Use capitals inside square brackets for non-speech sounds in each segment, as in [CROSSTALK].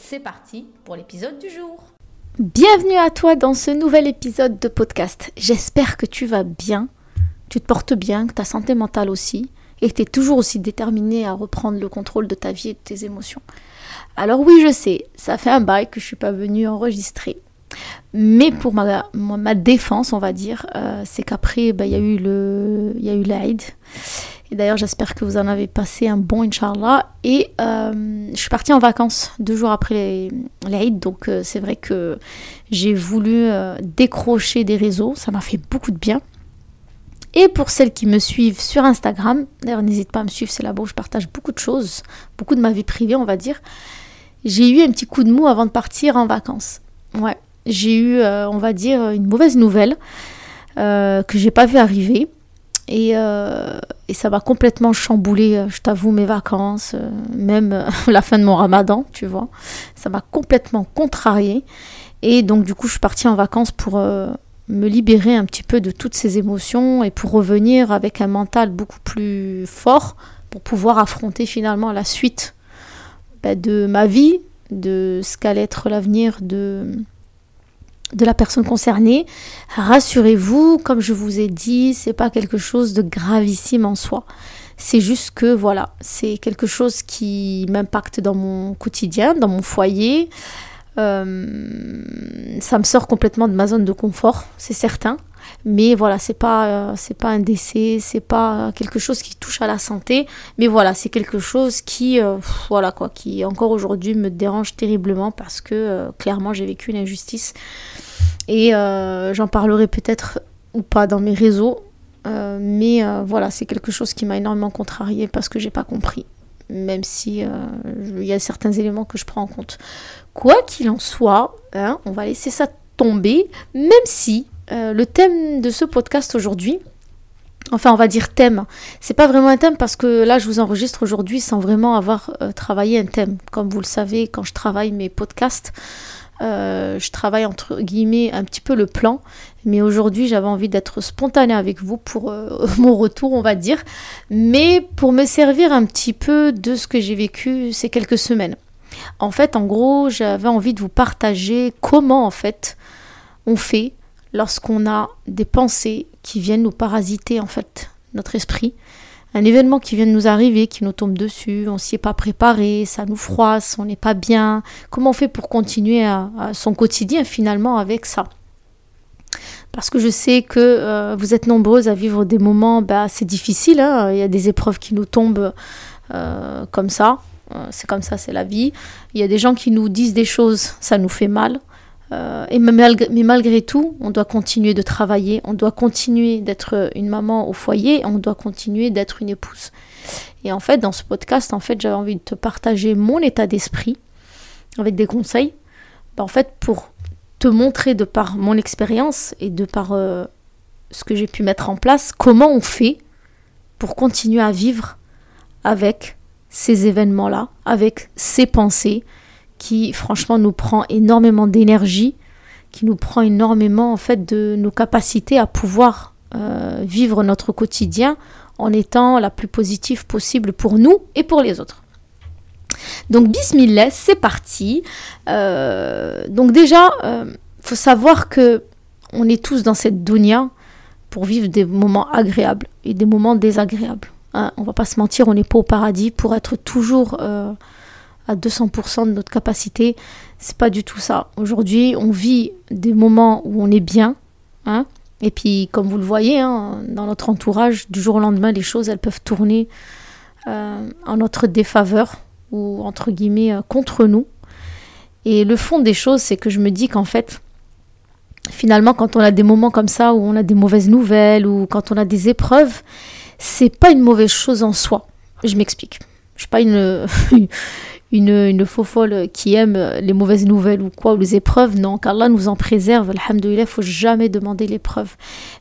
C'est parti pour l'épisode du jour. Bienvenue à toi dans ce nouvel épisode de podcast. J'espère que tu vas bien, tu te portes bien, que ta santé mentale aussi, et que tu es toujours aussi déterminé à reprendre le contrôle de ta vie et de tes émotions. Alors oui, je sais, ça fait un bail que je suis pas venue enregistrer. Mais pour ma, défense, on va dire, euh, c'est qu'après, bah, il y a eu. Et d'ailleurs, j'espère que vous en avez passé un bon, Inch'Allah. Et euh, je suis partie en vacances deux jours après l'Aïd. Donc, euh, c'est vrai que j'ai voulu euh, décrocher des réseaux. Ça m'a fait beaucoup de bien. Et pour celles qui me suivent sur Instagram, d'ailleurs, n'hésite pas à me suivre, c'est là-bas où je partage beaucoup de choses, beaucoup de ma vie privée, on va dire. J'ai eu un petit coup de mou avant de partir en vacances. Ouais, j'ai eu, on va dire, une mauvaise nouvelle que j'ai pas vu arriver. Euh, et, ça va complètement chambouler, euh, je t'avoue, mes vacances, euh, même [LAUGHS] la fin de mon ramadan, tu vois. Ça m'a complètement contrarié. Et donc, du coup, je suis partie en vacances pour me libérer un petit peu de toutes ces émotions et pour revenir avec un mental beaucoup plus fort pour pouvoir affronter finalement la suite ben, de ma vie, de ce qu'allait être l'avenir de de la personne concernée. Rassurez-vous, comme je vous ai dit, c'est pas quelque chose de gravissime en soi. C'est juste que voilà, c'est quelque chose qui m'impacte dans mon quotidien, dans mon foyer. Euh, ça me sort complètement de ma zone de confort, c'est certain. Mais voilà, c'est pas euh, c'est pas un décès, c'est pas quelque chose qui touche à la santé, mais voilà, c'est quelque chose qui euh, voilà quoi, qui encore aujourd'hui me dérange terriblement parce que clairement j'ai vécu une injustice et j'en parlerai peut-être ou pas dans mes réseaux, mais voilà, c'est quelque chose qui m'a énormément contrarié parce que j'ai pas compris même si il y a certains éléments que je prends en compte. Quoi qu'il en soit, hein, on va laisser ça tomber, même si euh, le thème de ce podcast aujourd'hui, enfin on va dire thème, c'est pas vraiment un thème parce que là je vous enregistre aujourd'hui sans vraiment avoir euh, travaillé un thème. Comme vous le savez, quand je travaille mes podcasts, euh, je travaille entre guillemets un petit peu le plan, mais aujourd'hui j'avais envie d'être spontanée avec vous pour [LAUGHS] mon retour, on va dire, mais pour me servir un petit peu de ce que j'ai vécu ces quelques semaines. En fait, en gros, j'avais envie de vous partager comment en fait on fait lorsqu'on a des pensées qui viennent nous parasiter en fait notre esprit. Un événement qui vient de nous arriver, qui nous tombe dessus, on s'y est pas préparé, ça nous froisse, on n'est pas bien. Comment on fait pour continuer à, son quotidien finalement avec ça? Parce que je sais que euh, vous êtes nombreuses à vivre des moments bah, c'est difficile, hein. il y a des épreuves qui nous tombent euh, comme ça, c'est comme ça, c'est la vie. Il y a des gens qui nous disent des choses, ça nous fait mal. Euh, et mais malgré, tout, on doit continuer de travailler, on doit continuer d'être une maman au foyer, on doit continuer d'être une épouse. Et en fait, dans ce podcast, en fait, j'avais envie de te partager mon état d'esprit avec des conseils. Ben, en fait, pour te montrer de par mon expérience et de par euh, ce que j'ai pu mettre en place, comment on fait pour continuer à vivre avec ces événements-là, avec ces pensées qui franchement nous prend énormément d'énergie, qui nous prend énormément en fait de nos capacités à pouvoir euh, vivre notre quotidien en étant la plus positive possible pour nous et pour les autres. Donc bismillah, c'est parti. Euh, donc déjà, euh, faut savoir que on est tous dans cette dunya pour vivre des moments agréables et des moments désagréables. Hein, on va pas se mentir, on n'est pas au paradis pour être toujours euh, à 200% de notre capacité. C'est pas du tout ça. Aujourd'hui, on vit des moments où on est bien, hein, Et puis, comme vous le voyez, hein, dans notre entourage, du jour au lendemain, les choses, elles peuvent tourner euh, en notre défaveur ou, entre guillemets, euh, contre nous. Et le fond des choses, c'est que je me dis qu'en fait, finalement, quand on a des moments comme ça, où on a des mauvaises nouvelles, ou quand on a des épreuves, c'est pas une mauvaise chose en soi. Je m'explique. Je suis pas une, [LAUGHS] une, une faux folle qui aime les mauvaises nouvelles ou quoi, ou les épreuves. Non, qu'Allah nous en préserve. Alhamdoulilah, il faut jamais demander l'épreuve.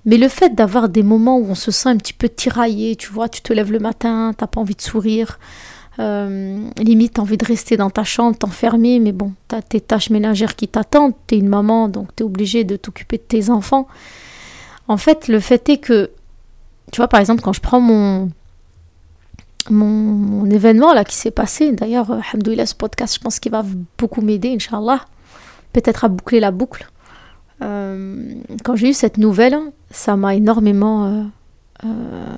Mais le fait d'avoir des moments où on se sent un petit peu tiraillé, tu vois, tu te lèves le matin, t'as pas envie de sourire, euh, limite, t'as envie de rester dans ta chambre, t'enfermer, mais bon, t'as tes tâches ménagères qui t'attendent, t'es une maman, donc t'es obligé de t'occuper de tes enfants. En fait, le fait est que, tu vois, par exemple, quand je prends mon, mon, événement là qui s'est passé, d'ailleurs, alhamdoulilah, ce podcast, je pense qu'il va beaucoup m'aider, Inch'Allah, peut-être à boucler la boucle. Euh, quand j'ai eu cette nouvelle, ça m'a énormément euh, euh,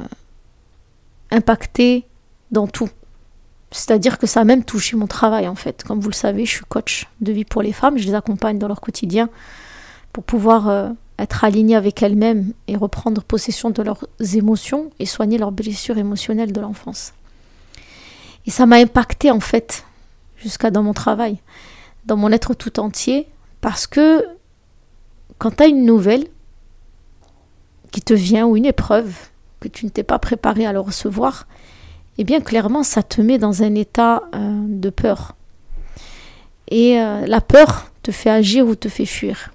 impacté dans tout. C'est-à-dire que ça a même touché mon travail en fait. Comme vous le savez, je suis coach de vie pour les femmes, je les accompagne dans leur quotidien pour pouvoir euh, être alignées avec elles-mêmes et reprendre possession de leurs émotions et soigner leurs blessures émotionnelles de l'enfance. Et ça m'a impacté en fait jusqu'à dans mon travail, dans mon être tout entier, parce que quand tu as une nouvelle qui te vient ou une épreuve que tu ne t'es pas préparé à le recevoir, eh bien clairement ça te met dans un état euh, de peur. Et euh, la peur te fait agir ou te fait fuir.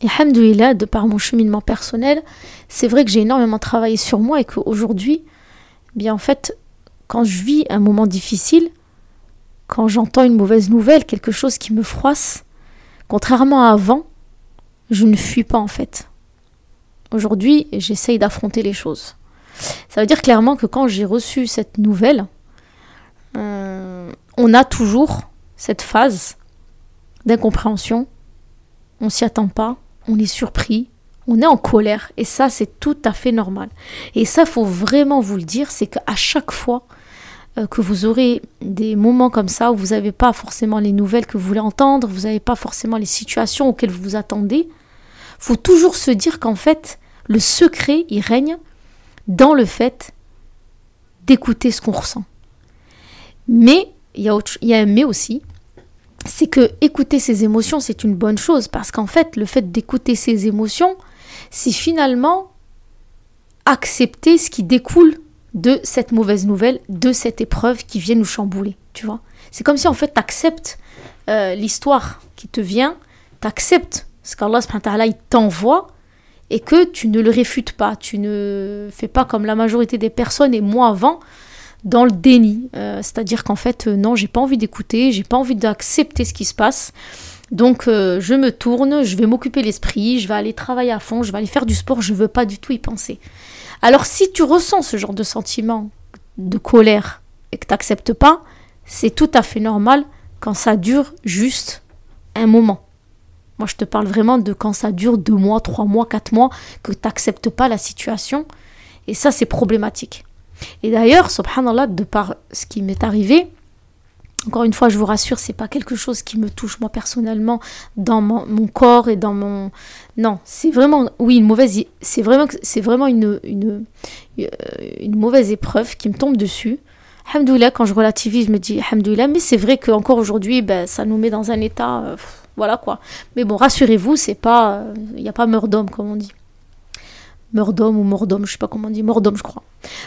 Et alhamdoulilah, de par mon cheminement personnel, c'est vrai que j'ai énormément travaillé sur moi et qu'aujourd'hui, bien en fait, quand je vis un moment difficile, quand j'entends une mauvaise nouvelle, quelque chose qui me froisse, contrairement à avant, je ne fuis pas en fait. Aujourd'hui, j'essaye d'affronter les choses. Ça veut dire clairement que quand j'ai reçu cette nouvelle, euh, on a toujours cette phase d'incompréhension. On s'y attend pas, on est surpris, on est en colère, et ça c'est tout à fait normal. Et ça, faut vraiment vous le dire, c'est qu'à chaque fois euh, que vous aurez des moments comme ça où vous n'avez pas forcément les nouvelles que vous voulez entendre, vous n'avez pas forcément les situations auxquelles vous vous attendez, faut toujours se dire qu'en fait, le secret, il règne dans le fait d'écouter ce qu'on ressent. Mais il y, a y a un mais aussi, c'est que écouter ses émotions, c'est une bonne chose, parce qu'en fait, le fait d'écouter ses émotions, c'est finalement accepter ce qui découle de cette mauvaise nouvelle, de cette épreuve qui vient nous chambouler, tu vois. C'est comme si en fait tu acceptes euh, l'histoire qui te vient, tu acceptes ce qu'Allah t'envoie et que tu ne le réfutes pas, tu ne fais pas comme la majorité des personnes et moi avant dans le déni, euh, c'est-à-dire qu'en fait euh, non, j'ai pas envie d'écouter, j'ai pas envie d'accepter ce qui se passe. Donc euh, je me tourne, je vais m'occuper l'esprit, je vais aller travailler à fond, je vais aller faire du sport, je veux pas du tout y penser. Alors si tu ressens ce genre de sentiment de colère et que tu n'acceptes pas, c'est tout à fait normal quand ça dure juste un moment. Moi, je te parle vraiment de quand ça dure deux mois, trois mois, quatre mois, que tu n'acceptes pas la situation. Et ça, c'est problématique. Et d'ailleurs, subhanallah, de par ce qui m'est arrivé, encore une fois, je vous rassure, c'est pas quelque chose qui me touche moi personnellement dans mon, corps et dans mon. Non, c'est vraiment, oui, une mauvaise. C'est vraiment, c'est vraiment une, une, euh, une mauvaise épreuve qui me tombe dessus. Alhamdoulilah, quand je relativise, je me dis Alhamdoulilah, mais c'est vrai qu'encore aujourd'hui, ben, ça nous met dans un état. Euh, voilà quoi. Mais bon, rassurez-vous, c'est pas. Il n'y a pas meurtre d'homme, comme on dit. Meurtre d'homme ou mort d'homme, je sais pas comment on dit. Mort d'homme, je crois.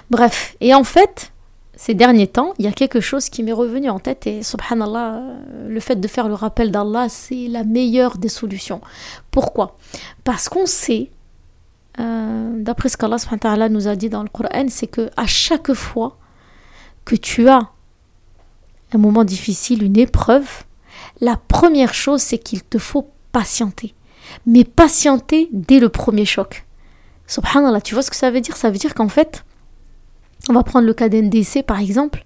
Bref. Et en fait, ces derniers temps, il y a quelque chose qui m'est revenu en tête et subhanallah, le fait de faire le rappel d'Allah, c'est la meilleure des solutions. Pourquoi? Parce qu'on sait, euh, d'après ce qu'Allah nous a dit dans le Coran, c'est que à chaque fois que tu as un moment difficile, une épreuve, la première chose, c'est qu'il te faut patienter. Mais patienter dès le premier choc. Subhanallah, tu vois ce que ça veut dire? Ça veut dire qu'en fait, on va prendre le cas d'un décès par exemple.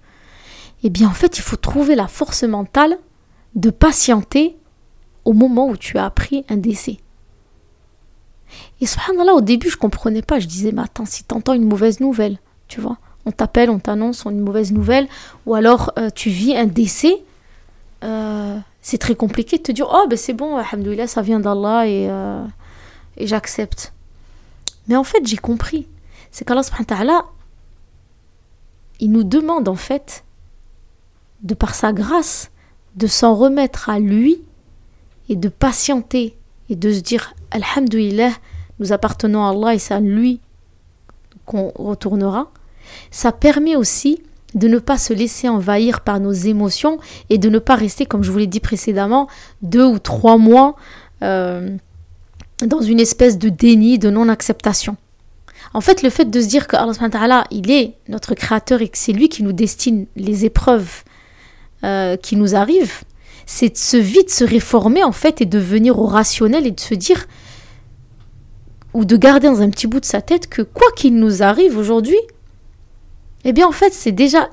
Eh bien, en fait, il faut trouver la force mentale de patienter au moment où tu as appris un décès. Et subhanallah, au début, je comprenais pas. Je disais, mais attends, si tu entends une mauvaise nouvelle, tu vois, on t'appelle, on t'annonce une mauvaise nouvelle, ou alors euh, tu vis un décès, euh, c'est très compliqué de te dire Oh, ben c'est bon, alhamdoulilah, ça vient d'Allah et, euh, et j'accepte. Mais en fait, j'ai compris. C'est qu'Allah il nous demande en fait, de par sa grâce, de s'en remettre à lui et de patienter et de se dire Alhamdulillah, nous appartenons à Allah et c'est à lui qu'on retournera. Ça permet aussi de ne pas se laisser envahir par nos émotions et de ne pas rester, comme je vous l'ai dit précédemment, deux ou trois mois euh, dans une espèce de déni, de non-acceptation. En fait, le fait de se dire que Allah il est notre créateur et que c'est lui qui nous destine les épreuves euh, qui nous arrivent, c'est de se vite se réformer en fait et de venir au rationnel et de se dire ou de garder dans un petit bout de sa tête que quoi qu'il nous arrive aujourd'hui, eh bien en fait c'est déjà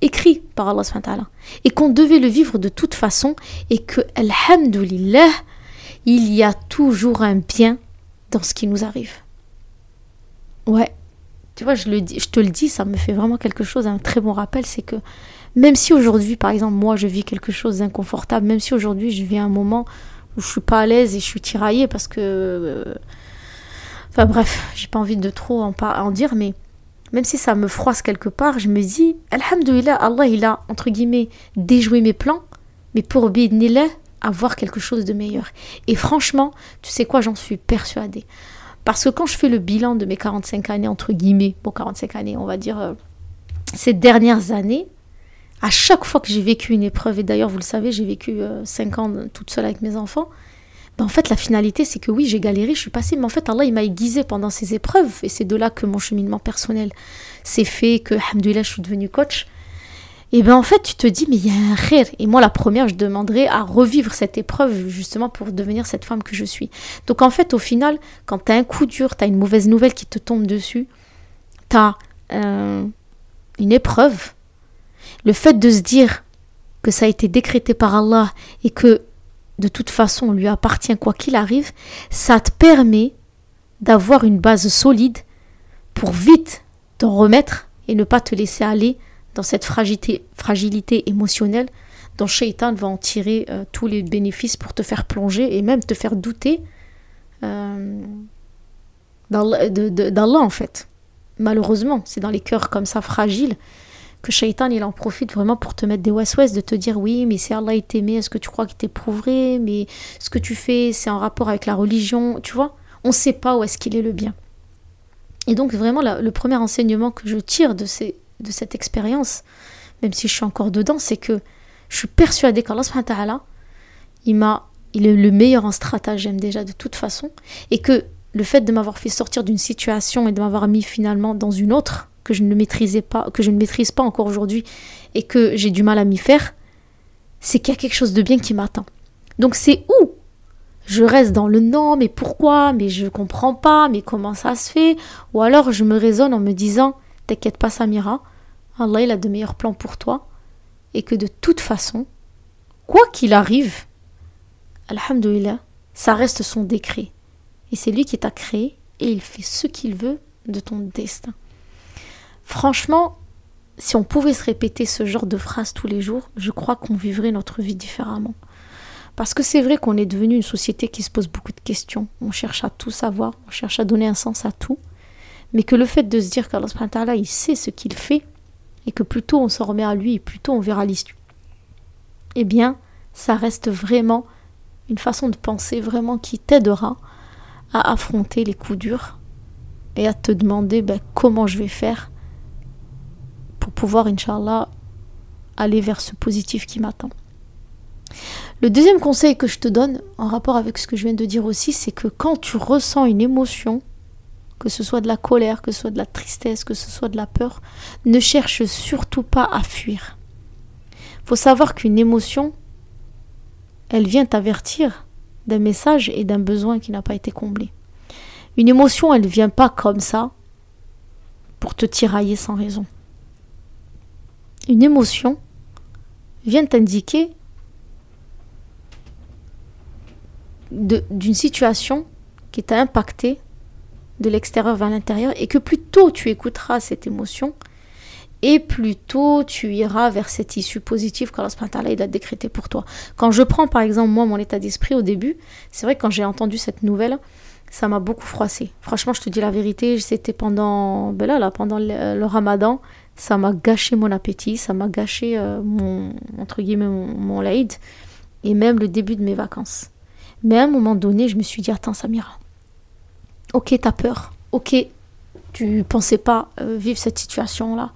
écrit par Allah et qu'on devait le vivre de toute façon et que alhamdulillah il y a toujours un bien dans ce qui nous arrive. Ouais, tu vois, je, le dis, je te le dis, ça me fait vraiment quelque chose, un très bon rappel, c'est que même si aujourd'hui, par exemple, moi, je vis quelque chose d'inconfortable, même si aujourd'hui, je vis un moment où je suis pas à l'aise et je suis tiraillée parce que... Euh, enfin bref, j'ai pas envie de trop en, dire, mais même si ça me froisse quelque part, je me dis, Alhamdulillah, Allah, il a, entre guillemets, déjoué mes plans, mais pour bidnillah, avoir quelque chose de meilleur. Et franchement, tu sais quoi, j'en suis persuadée. Parce que quand je fais le bilan de mes 45 années, entre guillemets, bon, 45 années, on va dire, euh, ces dernières années, à chaque fois que j'ai vécu une épreuve, et d'ailleurs, vous le savez, j'ai vécu 5 euh, ans toute seule avec mes enfants, ben, en fait, la finalité, c'est que oui, j'ai galéré, je suis passée, mais en fait, Allah, il m'a aiguisé pendant ces épreuves, et c'est de là que mon cheminement personnel s'est fait, que, alhamdoulilah, je suis devenue coach. Et bien en fait, tu te dis, mais il y a un rire. Et moi, la première, je demanderais à revivre cette épreuve justement pour devenir cette femme que je suis. Donc en fait, au final, quand tu un coup dur, tu as une mauvaise nouvelle qui te tombe dessus, tu as euh, une épreuve, le fait de se dire que ça a été décrété par Allah et que de toute façon on lui appartient quoi qu'il arrive, ça te permet d'avoir une base solide pour vite t'en remettre et ne pas te laisser aller dans cette fragilité, émotionnelle dont Shaitan va en tirer euh, tous les bénéfices pour te faire plonger et même te faire douter euh, d'Allah en fait. Malheureusement, c'est dans les cœurs comme ça fragiles que Shaitan il en profite vraiment pour te mettre des west de te dire oui mais si Allah est aimé, est-ce que tu crois qu'il t'éprouverait? Mais ce que tu fais c'est en rapport avec la religion, tu vois? On ne sait pas où est-ce qu'il est le bien. Et donc vraiment le premier enseignement que je tire de ces de cette expérience, même si je suis encore dedans, c'est que je suis persuadée qu'Allah il m'a il est le meilleur en stratagème déjà de toute façon et que le fait de m'avoir fait sortir d'une situation et de m'avoir mis finalement dans une autre que je ne maîtrisais pas, que je ne maîtrise pas encore aujourd'hui et que j'ai du mal à m'y faire, c'est qu'il y a quelque chose de bien qui m'attend. Donc c'est où je reste dans le non, mais pourquoi, mais je comprends pas, mais comment ça se fait, ou alors je me raisonne en me disant, t'inquiète pas Samira, Allah il a de meilleurs plans pour toi et que de toute façon, quoi qu'il arrive, Alhamdulillah, ça reste son décret. Et c'est lui qui t'a créé et il fait ce qu'il veut de ton destin. Franchement, si on pouvait se répéter ce genre de phrases tous les jours, je crois qu'on vivrait notre vie différemment. Parce que c'est vrai qu'on est devenu une société qui se pose beaucoup de questions. On cherche à tout savoir, on cherche à donner un sens à tout. Mais que le fait de se dire qu'Allah il sait ce qu'il fait, et que plus tôt on s'en remet à lui, plus tôt on verra l'issue. Eh bien, ça reste vraiment une façon de penser vraiment qui t'aidera à affronter les coups durs et à te demander ben, comment je vais faire pour pouvoir, Inch'Allah, aller vers ce positif qui m'attend. Le deuxième conseil que je te donne, en rapport avec ce que je viens de dire aussi, c'est que quand tu ressens une émotion, que ce soit de la colère, que ce soit de la tristesse, que ce soit de la peur, ne cherche surtout pas à fuir. Faut savoir qu'une émotion, elle vient t'avertir d'un message et d'un besoin qui n'a pas été comblé. Une émotion, elle ne vient pas comme ça pour te tirailler sans raison. Une émotion vient t'indiquer d'une situation qui t'a impacté de l'extérieur vers l'intérieur et que plus tôt tu écouteras cette émotion et plus tôt tu iras vers cette issue positive qu'Allah il a décrété pour toi. Quand je prends par exemple moi mon état d'esprit au début, c'est vrai que quand j'ai entendu cette nouvelle, ça m'a beaucoup froissé. Franchement, je te dis la vérité, c'était pendant, ben là, là, pendant le, ramadan, ça m'a gâché mon appétit, ça m'a gâché euh, mon, entre guillemets, mon, mon et même le début de mes vacances. Mais à un moment donné, je me suis dit, attends Samira, ok, t'as peur, ok, tu pensais pas euh, vivre cette situation-là,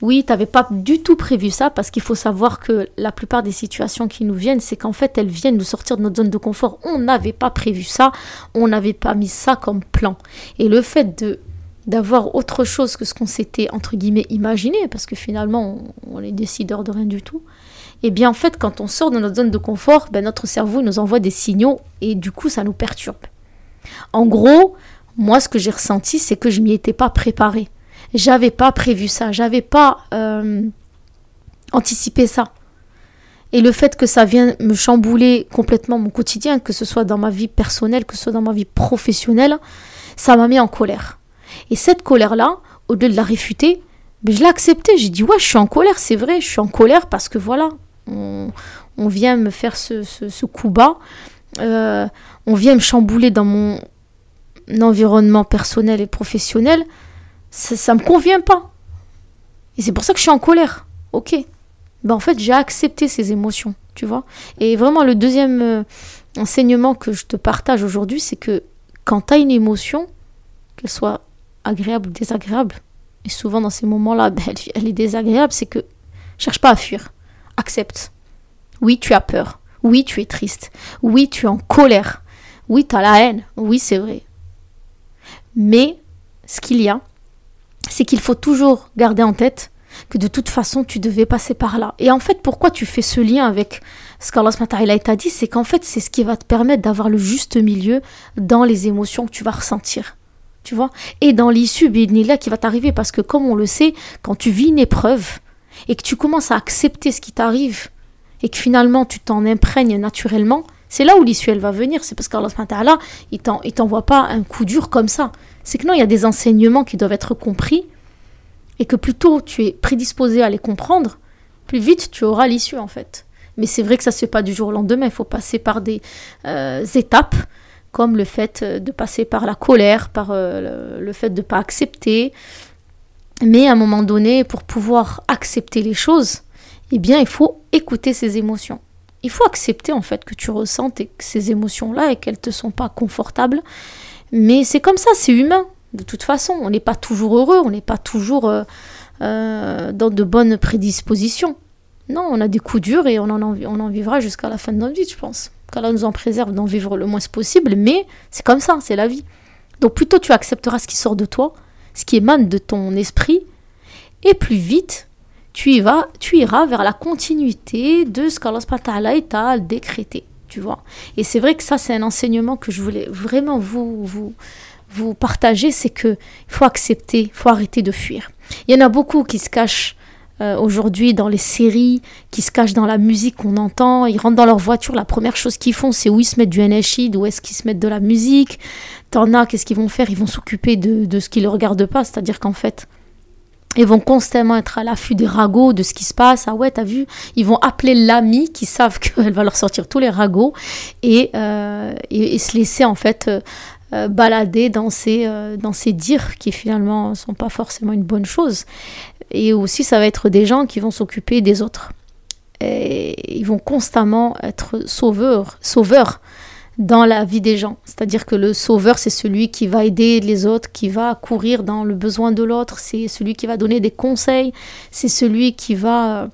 oui, tu n'avais pas du tout prévu ça parce qu'il faut savoir que la plupart des situations qui nous viennent, c'est qu'en fait, elles viennent nous sortir de notre zone de confort. On n'avait pas prévu ça, on n'avait pas mis ça comme plan. Et le fait de d'avoir autre chose que ce qu'on s'était entre guillemets imaginé, parce que finalement on, est décideur de rien du tout, et eh bien en fait quand on sort de notre zone de confort, ben, notre cerveau nous envoie des signaux et du coup ça nous perturbe. En gros, moi ce que j'ai ressenti c'est que je m'y étais pas préparé j'avais pas prévu ça, j'avais pas euh, anticipé ça. Et le fait que ça vienne me chambouler complètement mon quotidien, que ce soit dans ma vie personnelle, que ce soit dans ma vie professionnelle, ça m'a mis en colère. Et cette colère-là, au lieu de la réfuter, mais je l'ai acceptée. J'ai dit, ouais, je suis en colère, c'est vrai, je suis en colère parce que voilà, on, vient me faire ce, coup bas, euh, on vient me chambouler dans mon environnement personnel et professionnel ça, ne me convient pas. Et c'est pour ça que je suis en colère. Ok. Ben en fait, j'ai accepté ces émotions, tu vois. Et vraiment, le deuxième euh, enseignement que je te partage aujourd'hui, c'est que quand tu as une émotion, qu'elle soit agréable ou désagréable, et souvent dans ces moments-là, [LAUGHS] ben, elle, est désagréable, c'est que cherche pas à fuir. Accepte. Oui, tu as peur. Oui, tu es triste. Oui, tu es en colère. Oui, tu as la haine. Oui, c'est vrai. Mais ce qu'il y a, c'est qu'il faut toujours garder en tête que de toute façon, tu devais passer par là. Et en fait, pourquoi tu fais ce lien avec ce qu'Allah t'a dit C'est qu'en fait, c'est ce qui va te permettre d'avoir le juste milieu dans les émotions que tu vas ressentir. Tu vois? Et dans l'issue, là qui va t'arriver. Parce que, comme on le sait, quand tu vis une épreuve et que tu commences à accepter ce qui t'arrive et que finalement tu t'en imprègnes naturellement, c'est là où l'issue elle va venir. C'est parce qu'Allah il t'envoie pas un coup dur comme ça c'est que non, il y a des enseignements qui doivent être compris et que plus tôt tu es prédisposé à les comprendre, plus vite tu auras l'issue en fait. Mais c'est vrai que ça se fait pas du jour au lendemain, il faut passer par des euh, étapes comme le fait euh, de passer par la colère, par euh, le, fait de ne pas accepter. Mais à un moment donné, pour pouvoir accepter les choses, eh bien, il faut écouter ses émotions. Il faut accepter en fait que tu ressentes ces émotions-là et qu'elles ne te sont pas confortables mais c'est comme ça, c'est humain. De toute façon, on n'est pas toujours heureux, on n'est pas toujours euh, euh, dans de bonnes prédispositions. Non, on a des coups durs et on en, on en vivra jusqu'à la fin de notre vie, je pense. Qu'Allah nous en préserve d'en vivre le moins possible, mais c'est comme ça, c'est la vie. Donc plutôt tu accepteras ce qui sort de toi, ce qui émane de ton esprit, et plus vite tu, tu iras vers la continuité de ce qu'Allah t'a décrété tu vois. Et c'est vrai que ça, c'est un enseignement que je voulais vraiment vous, vous, vous partager, c'est que faut accepter, il faut arrêter de fuir. Il y en a beaucoup qui se cachent euh, aujourd'hui dans les séries, qui se cachent dans la musique qu'on entend, ils rentrent dans leur voiture, la première chose qu'ils font, c'est où ils se mettent du NHI, où est-ce qu'ils se mettent de la musique. T'en as, qu'est-ce qu'ils vont faire? Ils vont s'occuper de, de ce qui ne les regarde pas, c'est-à-dire qu'en fait, ils vont constamment être à l'affût des ragots, de ce qui se passe. Ah ouais, t'as vu? Ils vont appeler l'ami qui savent [LAUGHS] qu'elle va leur sortir tous les ragots et, euh, et, se laisser en fait euh, euh, balader dans ces, dans ces dires qui finalement ne sont pas forcément une bonne chose. Et aussi, ça va être des gens qui vont s'occuper des autres. Et ils vont constamment être sauveurs, sauveurs dans la vie des gens. C'est-à-dire que le sauveur, c'est celui qui va aider les autres, qui va courir dans le besoin de l'autre, c'est celui qui va donner des conseils, c'est celui qui va euh,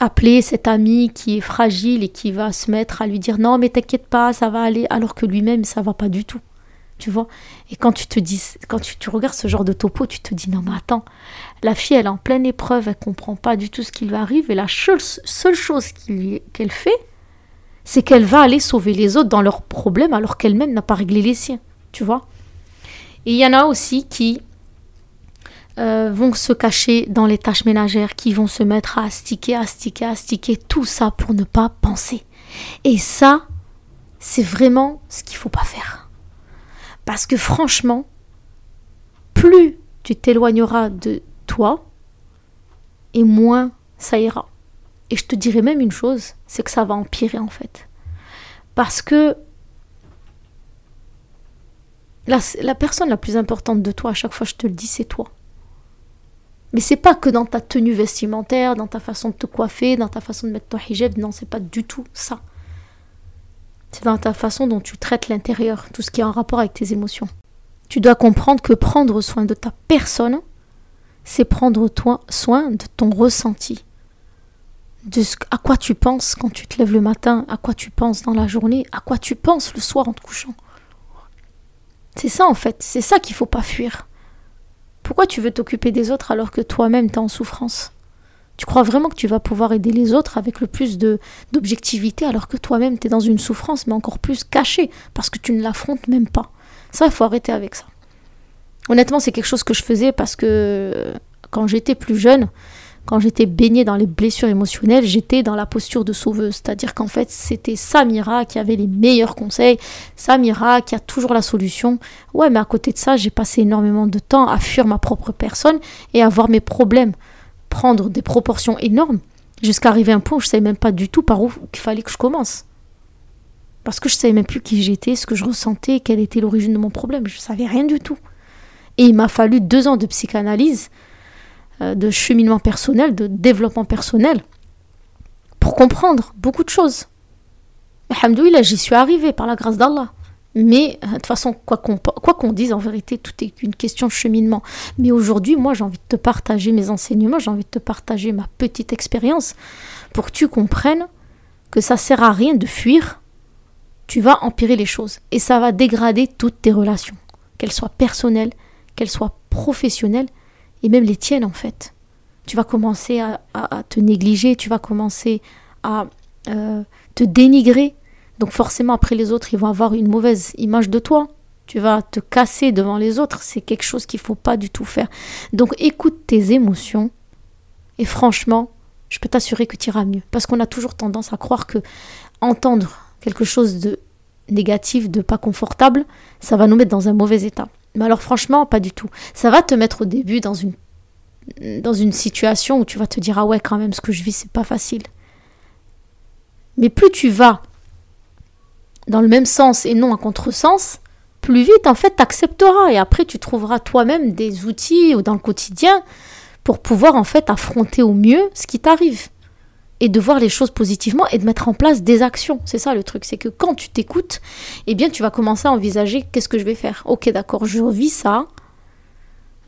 appeler cet ami qui est fragile et qui va se mettre à lui dire non mais t'inquiète pas, ça va aller, alors que lui-même ça va pas du tout. Tu vois? Et quand tu te dis, quand tu, regardes ce genre de topo, tu te dis non mais attends, la fille elle est en pleine épreuve, elle comprend pas du tout ce qui lui arrive et la seule, seule chose qu'elle fait, c'est qu'elle va aller sauver les autres dans leurs problèmes alors qu'elle-même n'a pas réglé les siens, tu vois. Et il y en a aussi qui euh, vont se cacher dans les tâches ménagères, qui vont se mettre à astiquer, astiquer, astiquer, tout ça pour ne pas penser. Et ça, c'est vraiment ce qu'il faut pas faire. Parce que franchement, plus tu t'éloigneras de toi, et moins ça ira. Et je te dirais même une chose, c'est que ça va empirer en fait. Parce que la, la personne la plus importante de toi, à chaque fois je te le dis, c'est toi. Mais c'est pas que dans ta tenue vestimentaire, dans ta façon de te coiffer, dans ta façon de mettre ton hijab, non, c'est pas du tout ça. C'est dans ta façon dont tu traites l'intérieur, tout ce qui est en rapport avec tes émotions. Tu dois comprendre que prendre soin de ta personne, c'est prendre toi, soin de ton ressenti. De à quoi tu penses quand tu te lèves le matin, à quoi tu penses dans la journée, à quoi tu penses le soir en te couchant. C'est ça en fait, c'est ça qu'il faut pas fuir. Pourquoi tu veux t'occuper des autres alors que toi-même t'es en souffrance? Tu crois vraiment que tu vas pouvoir aider les autres avec le plus de d'objectivité alors que toi-même t'es dans une souffrance mais encore plus cachée parce que tu ne l'affrontes même pas? Ça, il faut arrêter avec ça. Honnêtement, c'est quelque chose que je faisais parce que quand j'étais plus jeune, quand j'étais baignée dans les blessures émotionnelles, j'étais dans la posture de sauveuse. C'est-à-dire qu'en fait, c'était Samira qui avait les meilleurs conseils, Samira qui a toujours la solution. Ouais, mais à côté de ça, j'ai passé énormément de temps à fuir ma propre personne et à voir mes problèmes prendre des proportions énormes jusqu'à arriver à un point où je ne savais même pas du tout par où il fallait que je commence. Parce que je savais même plus qui j'étais, ce que je ressentais, quelle était l'origine de mon problème. Je savais rien du tout. Et il m'a fallu deux ans de psychanalyse, de cheminement personnel, de développement personnel, pour comprendre beaucoup de choses. Alhamdoulilah, j'y suis arrivée par la grâce d'Allah. Mais euh, de toute façon, quoi qu'on dise, en vérité, tout est une question de cheminement. Mais aujourd'hui, moi, j'ai envie de te partager mes enseignements, j'ai envie de te partager ma petite expérience pour que tu comprennes que ça sert à rien de fuir, tu vas empirer les choses et ça va dégrader toutes tes relations, qu'elles soient personnelles, qu'elles soient professionnelles et même les tiennes en fait. Tu vas commencer à, te négliger, tu vas commencer à euh, te dénigrer. Donc forcément après les autres, ils vont avoir une mauvaise image de toi. Tu vas te casser devant les autres. C'est quelque chose qu'il ne faut pas du tout faire. Donc écoute tes émotions et franchement, je peux t'assurer que tu iras mieux. Parce qu'on a toujours tendance à croire que entendre quelque chose de négatif, de pas confortable, ça va nous mettre dans un mauvais état. Mais alors franchement, pas du tout. Ça va te mettre au début dans une, dans une situation où tu vas te dire ah ouais quand même ce que je vis c'est pas facile. Mais plus tu vas dans le même sens et non à contresens, plus vite en fait tu accepteras et après tu trouveras toi-même des outils ou dans le quotidien pour pouvoir en fait affronter au mieux ce qui t'arrive et de voir les choses positivement et de mettre en place des actions. C'est ça le truc, c'est que quand tu t'écoutes, eh bien tu vas commencer à envisager qu'est-ce que je vais faire. Ok, d'accord, je vis ça,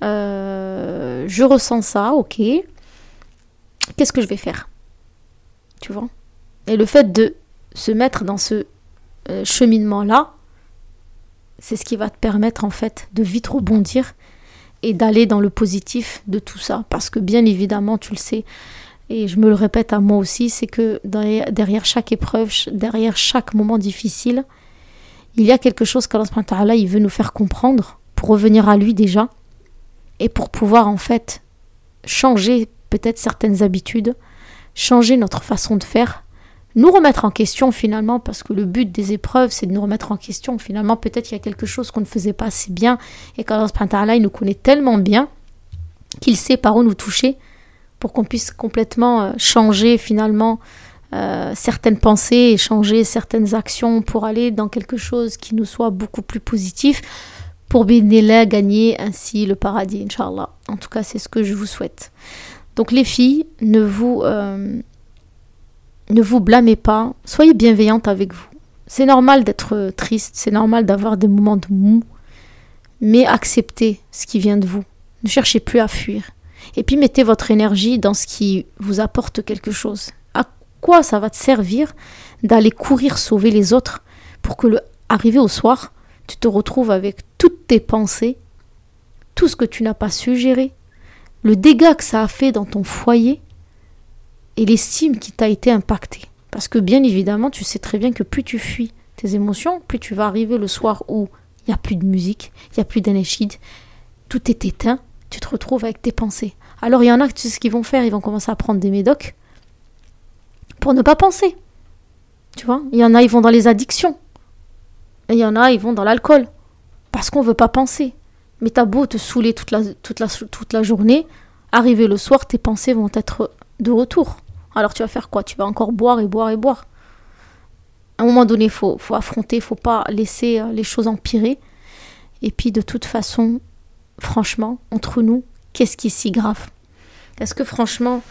euh, je ressens ça, ok. Qu'est-ce que je vais faire? Tu vois? Et le fait de se mettre dans ce euh, cheminement-là, c'est ce qui va te permettre en fait de vite rebondir et d'aller dans le positif de tout ça. Parce que bien évidemment, tu le sais, et je me le répète à moi aussi, c'est que derrière chaque épreuve, derrière chaque moment difficile, il y a quelque chose qu'Allah il veut nous faire comprendre pour revenir à lui déjà et pour pouvoir en fait changer peut-être certaines habitudes, changer notre façon de faire, nous remettre en question finalement parce que le but des épreuves c'est de nous remettre en question. Finalement peut-être il y a quelque chose qu'on ne faisait pas assez bien et qu'Allah il nous connaît tellement bien qu'il sait par où nous toucher pour qu'on puisse complètement euh, changer finalement euh, certaines pensées et changer certaines actions pour aller dans quelque chose qui nous soit beaucoup plus positif pour là gagner ainsi le paradis, Inch'Allah. En tout cas, c'est ce que je vous souhaite. Donc les filles, ne vous, euh, ne vous blâmez pas, soyez bienveillantes avec vous. C'est normal d'être triste, c'est normal d'avoir des moments de mou, mais acceptez ce qui vient de vous. Ne cherchez plus à fuir. Et puis mettez votre énergie dans ce qui vous apporte quelque chose. À quoi ça va te servir d'aller courir sauver les autres pour que le arrivé au soir, tu te retrouves avec toutes tes pensées, tout ce que tu n'as pas su gérer, le dégât que ça a fait dans ton foyer et l'estime qui t'a été impactée. Parce que bien évidemment, tu sais très bien que plus tu fuis tes émotions, plus tu vas arriver le soir où il n'y a plus de musique, il n'y a plus d'énergie, tout est éteint, tu te retrouves avec tes pensées. Alors il y en a, tu sais ce qu'ils vont faire, ils vont commencer à prendre des médocs pour ne pas penser. Tu vois? Il y en a, ils vont dans les addictions. Et il y en a, ils vont dans l'alcool. Parce qu'on ne veut pas penser. Mais t'as beau te saouler toute la, journée, arriver le soir, tes pensées vont être de retour. Alors tu vas faire quoi? Tu vas encore boire et boire et boire. À un moment donné, il faut, faut affronter, il faut pas laisser euh, les choses empirer. Et puis de toute façon, franchement, entre nous, qu'est-ce qui est si grave? Est-ce que franchement,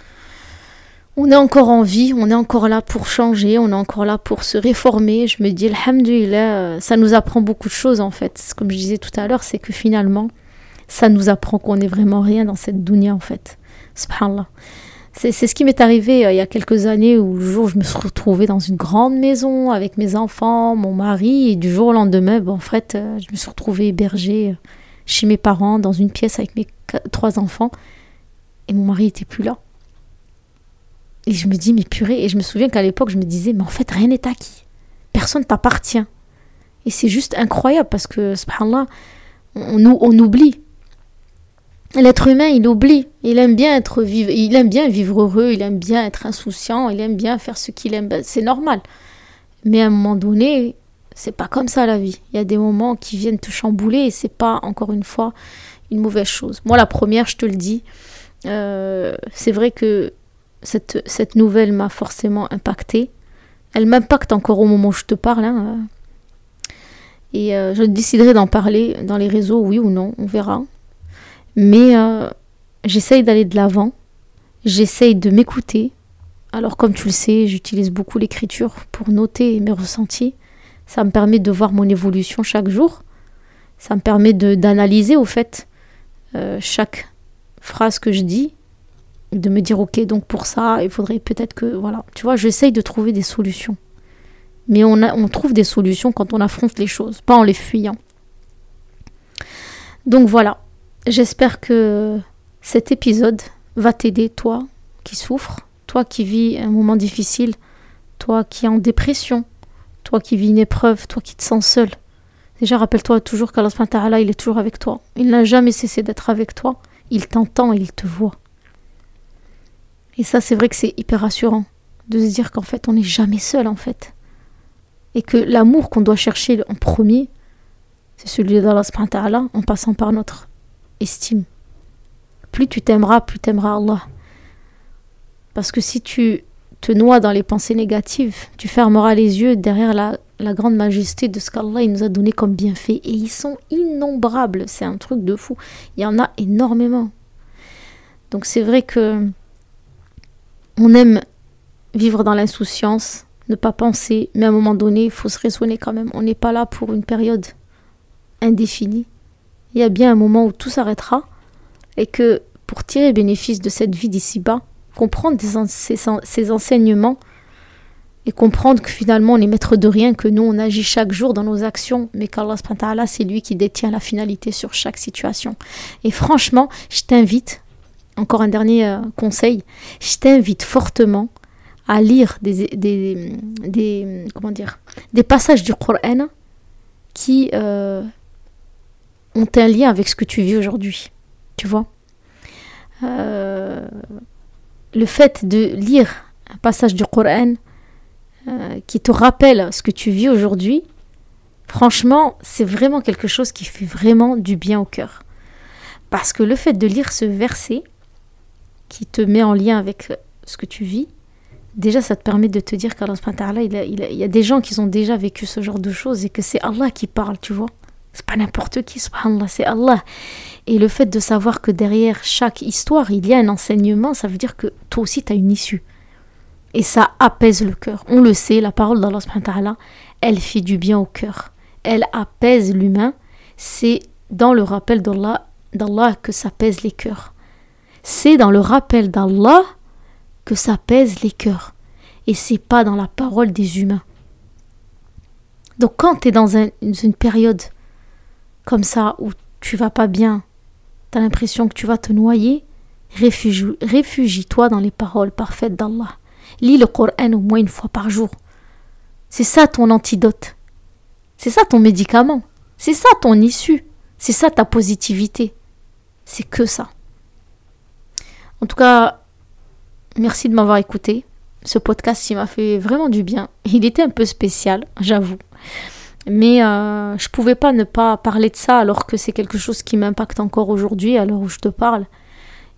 on est encore en vie, on est encore là pour changer, on est encore là pour se réformer? Je me dis, alhamdulillah, ça nous apprend beaucoup de choses en fait. Comme je disais tout à l'heure, c'est que finalement, ça nous apprend qu'on n'est vraiment rien dans cette dunya en fait. Subhanallah. C'est ce qui m'est arrivé euh, il y a quelques années où le jour je me suis retrouvée dans une grande maison avec mes enfants, mon mari, et du jour au lendemain, bon, en fait, euh, je me suis retrouvée hébergée euh, chez mes parents dans une pièce avec mes trois enfants et mon mari était plus là. Et je me dis, mais purée, et je me souviens qu'à l'époque, je me disais, mais en fait, rien n'est acquis. Personne t'appartient. Et c'est juste incroyable parce que, subhanallah, on, on oublie. L'être humain, il oublie. Il aime bien être vivre, il aime bien vivre heureux, il aime bien être insouciant, il aime bien faire ce qu'il aime. Ben, c'est normal. Mais à un moment donné, c'est pas comme ça la vie. Il y a des moments qui viennent te chambouler et c'est pas encore une fois une mauvaise chose. Moi, la première, je te le dis, euh, c'est vrai que cette, nouvelle m'a forcément impacté. Elle m'impacte encore au moment où je te parle. Hein. Et euh, je déciderai d'en parler dans les réseaux, oui ou non, on verra. Mais euh, j'essaye d'aller de l'avant, j'essaye de m'écouter. Alors comme tu le sais, j'utilise beaucoup l'écriture pour noter mes ressentis. Ça me permet de voir mon évolution chaque jour. Ça me permet d'analyser au fait euh, chaque phrase que je dis, de me dire ok donc pour ça il faudrait peut-être que voilà. Tu vois j'essaye de trouver des solutions. Mais on, on trouve des solutions quand on affronte les choses pas en les fuyant. Donc voilà. J'espère que cet épisode va t'aider, toi qui souffres, toi qui vis un moment difficile, toi qui es en dépression, toi qui vis une épreuve, toi qui te sens seul. Déjà, rappelle-toi toujours qu'Allah il est toujours avec toi. Il n'a jamais cessé d'être avec toi. Il t'entend et il te voit. Et ça, c'est vrai que c'est hyper rassurant de se dire qu'en fait, on n'est jamais seul, en fait. Et que l'amour qu'on doit chercher en premier, c'est celui d'Allah en passant par notre estime. Plus tu t'aimeras, plus t'aimeras Allah. Parce que si tu te noies dans les pensées négatives, tu fermeras les yeux derrière la, grande majesté de ce qu'Allah nous a donné comme bienfait. Et ils sont innombrables, c'est un truc de fou. Il y en a énormément. Donc c'est vrai que on aime vivre dans l'insouciance, ne pas penser, mais à un moment donné, il faut se raisonner quand même. On n'est pas là pour une période indéfinie il y a bien un moment où tout s'arrêtera et que pour tirer bénéfice de cette vie d'ici-bas, comprendre ces, enseignements et comprendre que finalement on est maître de rien, que nous on agit chaque jour dans nos actions, mais qu'Allah c'est lui qui détient la finalité sur chaque situation. Et franchement, je t'invite, encore un dernier euh, conseil, je t'invite fortement à lire des, comment dire, des passages du Coran qui euh, ont un lien avec ce que tu vis aujourd'hui. Tu vois? Euh, Le fait de lire un passage du Coran euh, qui te rappelle ce que tu vis aujourd'hui, franchement, c'est vraiment quelque chose qui fait vraiment du bien au cœur. Parce que le fait de lire ce verset qui te met en lien avec ce que tu vis, déjà ça te permet de te dire qu'Allah il, il, il y a des gens qui ont déjà vécu ce genre de choses et que c'est Allah qui parle, tu vois. C'est pas n'importe qui, subhanallah, c'est Allah. Et le fait de savoir que derrière chaque histoire, il y a un enseignement, ça veut dire que toi aussi, tu as une issue. Et ça apaise le cœur. On le sait, la parole d'Allah, elle fait du bien au cœur. Elle apaise l'humain. C'est dans le rappel d'Allah, que ça les cœurs. C'est dans le rappel d'Allah que ça les cœurs. Et c'est pas dans la parole des humains. Donc quand tu es dans une période comme ça où tu vas pas bien, tu as l'impression que tu vas te noyer, réfugie-toi dans les paroles parfaites d'Allah. Lis le Coran au moins une fois par jour. C'est ça ton antidote. C'est ça ton médicament. C'est ça ton issue. C'est ça ta positivité. C'est que ça. En tout cas, merci de m'avoir écouté. Ce podcast, il m'a fait vraiment du bien. Il était un peu spécial, j'avoue. Mais euh, je pouvais pas ne pas parler de ça alors que c'est quelque chose qui m'impacte encore aujourd'hui à l'heure où je te parle.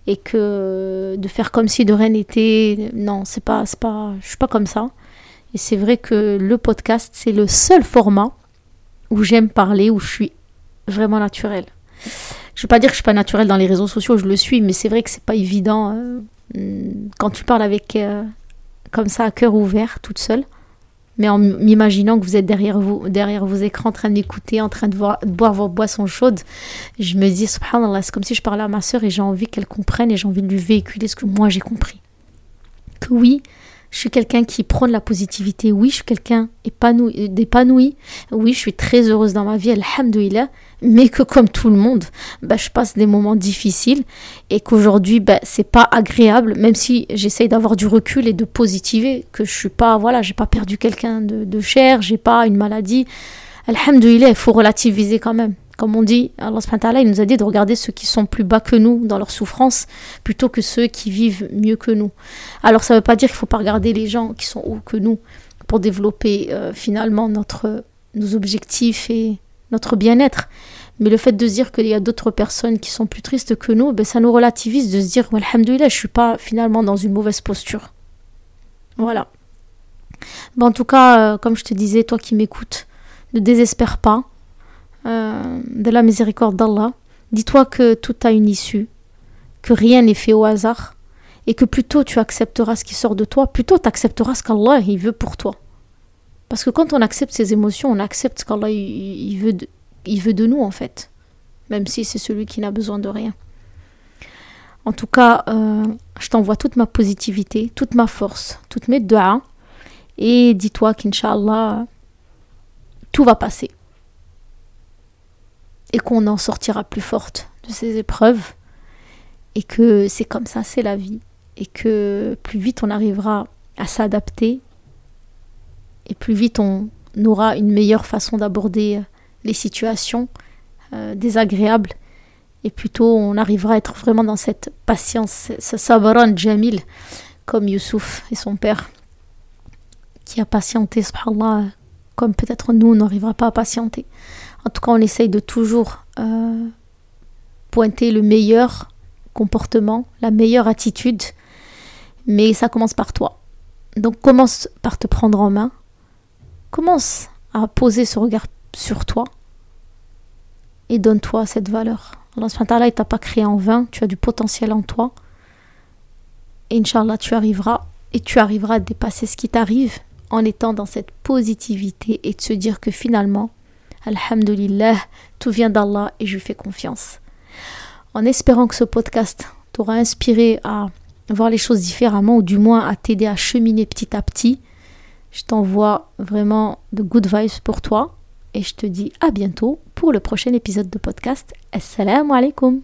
Et que de faire comme si de rien n'était, non, c'est pas, c'est pas, je suis pas comme ça. Et c'est vrai que le podcast, c'est le seul format où j'aime parler, où je suis vraiment naturel. Je veux pas dire que je suis pas naturelle dans les réseaux sociaux, je le suis, mais c'est vrai que c'est pas évident euh, quand tu parles avec euh, comme ça à cœur ouvert, toute seule, mais en m'imaginant que vous êtes derrière vous, derrière vos écrans, en train d'écouter, en train de, voir, de boire vos boissons chaudes, je me dis, subhanallah, c'est comme si je parlais à ma soeur et j'ai envie qu'elle comprenne et j'ai envie de lui véhiculer ce que moi j'ai compris. Que oui, je suis quelqu'un qui prône la positivité. Oui, je suis quelqu'un d'épanoui. Oui, je suis très heureuse dans ma vie, alhamdoulilah. Mais que comme tout le monde, bah, je passe des moments difficiles et qu'aujourd'hui, bah, c'est pas agréable, même si j'essaye d'avoir du recul et de positiver, que je suis pas, voilà, j'ai pas perdu quelqu'un de, de cher, j'ai pas une maladie. Alhamdoulilah, il faut relativiser quand même. Comme on dit, Allah il nous a dit de regarder ceux qui sont plus bas que nous dans leur souffrance plutôt que ceux qui vivent mieux que nous. Alors ça ne veut pas dire qu'il ne faut pas regarder les gens qui sont hauts que nous pour développer euh, finalement notre, nos objectifs et notre bien-être. Mais le fait de se dire qu'il y a d'autres personnes qui sont plus tristes que nous, ben ça nous relativise de se dire, Alhamdoulilah, je ne suis pas finalement dans une mauvaise posture. Voilà. Ben, en tout cas, euh, comme je te disais, toi qui m'écoutes, ne désespère pas. Euh, de la miséricorde d'Allah, dis-toi que tout a une issue, que rien n'est fait au hasard, et que plutôt tu accepteras ce qui sort de toi, plutôt tu accepteras ce qu'Allah veut pour toi. Parce que quand on accepte ses émotions, on accepte ce qu'Allah il, veut de, il veut de nous en fait, même si c'est celui qui n'a besoin de rien. En tout cas, euh, je t'envoie toute ma positivité, toute ma force, toutes mes doigts, et dis-toi qu'Inch'Allah, tout va passer et qu'on en sortira plus forte de ces épreuves et que c'est comme ça, c'est la vie et que plus vite on arrivera à s'adapter et plus vite on aura une meilleure façon d'aborder euh, les situations euh, désagréables et plutôt on arrivera à être vraiment dans cette patience, ce sabran jamil comme Youssouf et son père qui a patienté, subhanallah, comme peut-être nous on n'arrivera pas à patienter. En tout cas, on essaye de toujours euh, pointer le meilleur comportement, la meilleure attitude, mais ça commence par toi. Donc commence par te prendre en main, commence à poser ce regard sur toi et donne-toi cette valeur. Allah subhanahu il t'a pas créé en vain, tu as du potentiel en toi. Et Inch'Allah, tu arriveras et tu arriveras à dépasser ce qui t'arrive en étant dans cette positivité et de se dire que finalement, Alhamdulillah, tout vient d'Allah et je lui fais confiance. En espérant que ce podcast t'aura inspiré à voir les choses différemment ou du moins à t'aider à cheminer petit à petit, je t'envoie vraiment de good vibes pour toi et je te dis à bientôt pour le prochain épisode de podcast. Assalamu alaikum.